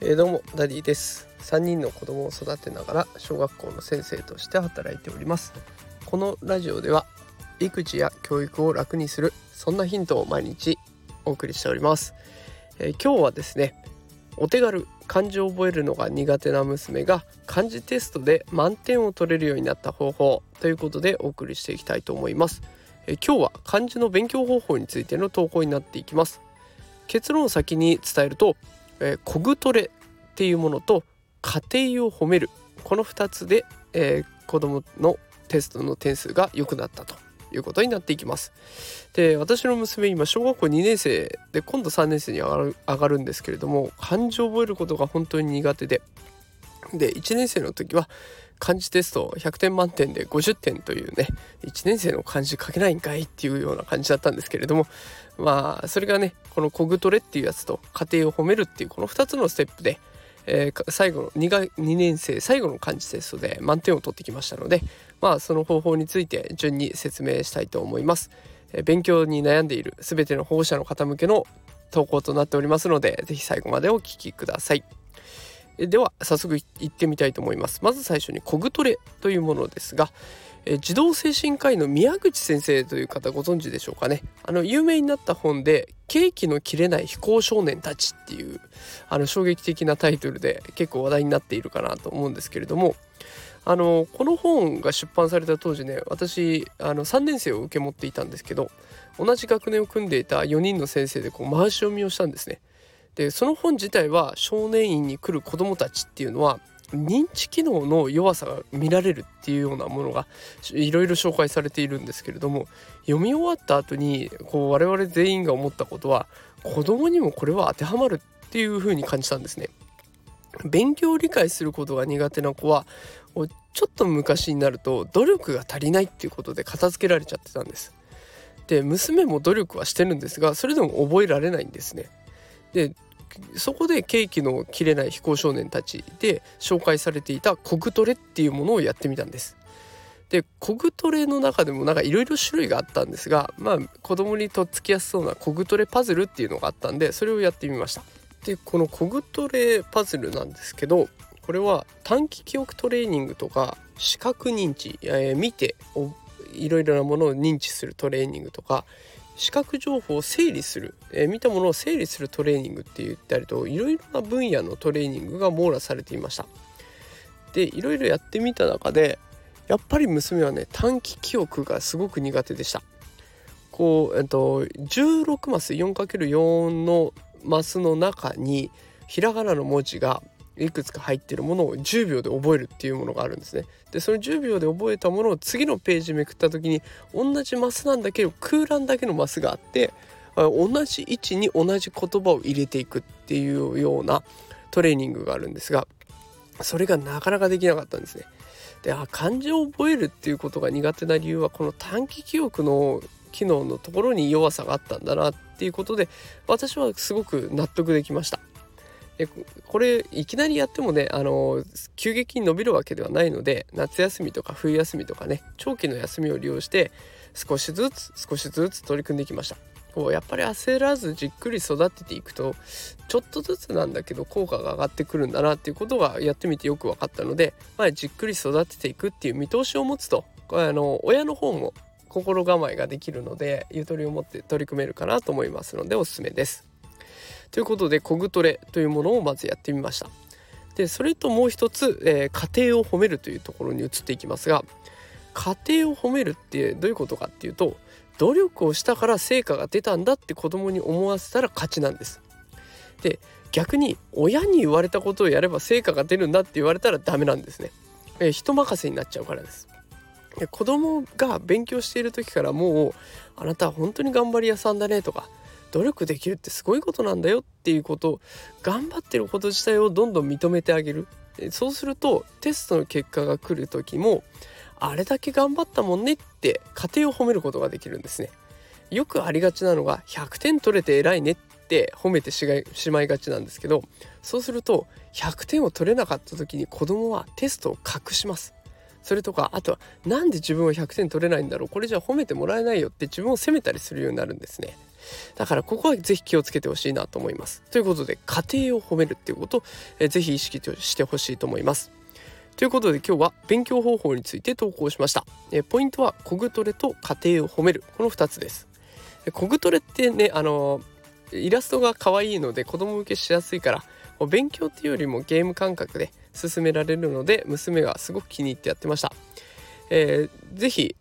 えー、どうもダディです。3人の子供を育てながら小学校の先生として働いております。このラジオでは育児や教育を楽にするそんなヒントを毎日お送りしております、えー、今日はですねお手軽漢字を覚えるのが苦手な娘が漢字テストで満点を取れるようになった方法ということでお送りしていきたいと思います。え今日は漢字の勉強方法についての投稿になっていきます。結論を先に伝えると、えコグトレっていうものと家庭を褒めるこの2つで、えー、子どものテストの点数が良くなったということになっていきます。で私の娘今小学校2年生で今度3年生に上がる上がるんですけれども漢字を覚えることが本当に苦手でで1年生の時は漢字テスト100点満点で50点というね1年生の漢字書けないんかいっていうような感じだったんですけれどもまあそれがねこの「コグトレ」っていうやつと「家庭を褒める」っていうこの2つのステップでえー、最後の 2, 2年生最後の漢字テストで満点を取ってきましたのでまあその方法について順に説明したいと思います、えー、勉強に悩んでいる全ての保護者の方向けの投稿となっておりますので是非最後までお聴きください。では早速いってみたいと思いますまず最初にコグトレというものですが、え児童精神科医の宮口先生という方ご存知でしょうかねあの有名になった本で「ケーキの切れない非行少年たち」っていうあの衝撃的なタイトルで結構話題になっているかなと思うんですけれどもあのこの本が出版された当時ね私あの3年生を受け持っていたんですけど同じ学年を組んでいた4人の先生でこう回し読みをしたんですね。でその本自体は少年院に来る子どもたちっていうのは認知機能の弱さが見られるっていうようなものがいろいろ紹介されているんですけれども読み終わった後にこう我々全員が思ったことは子供にもこれは当てはまるっていうふうに感じたんですね。勉強を理解することが苦手な子はちょっと昔になると努力が足りないっていうことで片付けられちゃってたんです。で娘も努力はしてるんですがそれでも覚えられないんですね。でそこでケーキの切れない非行少年たちで紹介されていたコグトレっていうものをやってみたんです。でコグトレの中でもなんかいろいろ種類があったんですがまあ子供にとっつきやすそうなコグトレパズルっていうのがあったんでそれをやってみました。でこのコグトレパズルなんですけどこれは短期記憶トレーニングとか視覚認知、えー、見ていろいろなものを認知するトレーニングとか視覚情報を整理する、えー、見たものを整理するトレーニングって言ったりといろいろな分野のトレーニングが網羅されていました。でいろいろやってみた中でやっぱり娘はね短期記憶がすごく苦手でした。こう、えっと、16マス 4×4 のマスの中にひらがなの文字がいくつか入ってるものを10秒で覚えるっていうものがあるんですね。でその10秒で覚えたものを次のページめくった時に同じマスなんだけど空欄だけのマスがあって同じ位置に同じ言葉を入れていくっていうようなトレーニングがあるんですがそれがなかなかできなかったんですね。であ漢字を覚えるっていうことが苦手な理由はこの短期記憶の機能のところに弱さがあったんだなっていうことで私はすごく納得できました。でこれいきなりやってもねあの急激に伸びるわけではないので夏休みとか冬休みとかね長期の休みを利用して少しずつ少しずつ取り組んできましたこうやっぱり焦らずじっくり育てていくとちょっとずつなんだけど効果が上がってくるんだなっていうことがやってみてよく分かったので、まあ、じっくり育てていくっていう見通しを持つとあの親の方も心構えができるのでゆとりを持って取り組めるかなと思いますのでおすすめです。ということでコグトレというものをまずやってみました。でそれともう一つ、えー、家庭を褒めるというところに移っていきますが家庭を褒めるってどういうことかっていうと努力をしたから成果が出たんだって子供に思わせたら勝ちなんです。で逆に親に言われたことをやれば成果が出るんだって言われたらダメなんですね、えー、人任せになっちゃうからです。で子供が勉強している時からもうあなたは本当に頑張り屋さんだねとか努力できるってすごいことなんだよっていうこと頑張ってること自体をどんどん認めてあげる。そうするとテストの結果が来る時もあれだけ頑張ったもんねって家庭を褒めることができるんですね。よくありがちなのが100点取れて偉いねって褒めてしまいがちなんですけどそうすると100点を取れなかった時に子供はテストを隠します。それとかあとはなんで自分は100点取れないんだろう。これじゃ褒めてもらえないよって自分を責めたりするようになるんですね。だからここはぜひ気をつけてほしいなと思います。ということで家程を褒めるっていうことを、え、ぜひ意識してほしいと思います。ということで今日は勉強方法について投稿しました、え、ポイントはコグトレと過程を褒める。この2つです。コグトレってねあのイラストが可愛いので子供向けしやすいから勉強っていうよりもゲーム感覚で進められるので娘がすごく気に入ってやってました。えー、ぜひ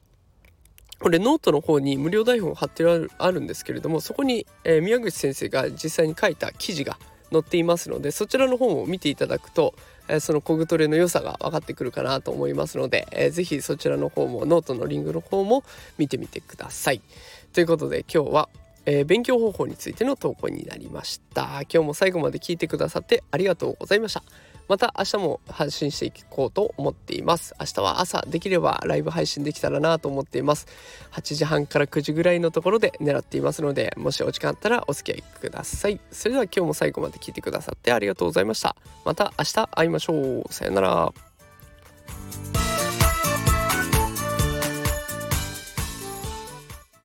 これノートの方に無料台本を貼ってあるんですけれどもそこに、えー、宮口先生が実際に書いた記事が載っていますのでそちらの方を見ていただくと、えー、そのコグトレの良さが分かってくるかなと思いますので、えー、ぜひそちらの方もノートのリンクの方も見てみてください。ということで今日はえー、勉強方法についての投稿になりました今日も最後まで聞いてくださってありがとうございましたまた明日も発信していこうと思っています。明日は朝できればライブ配信できたらなと思っています。8時半から9時ぐらいのところで狙っていますのでもしお時間あったらお付き合いください。それでは今日も最後まで聞いてくださってありがとうございました。また明日会いましょう。さよなら。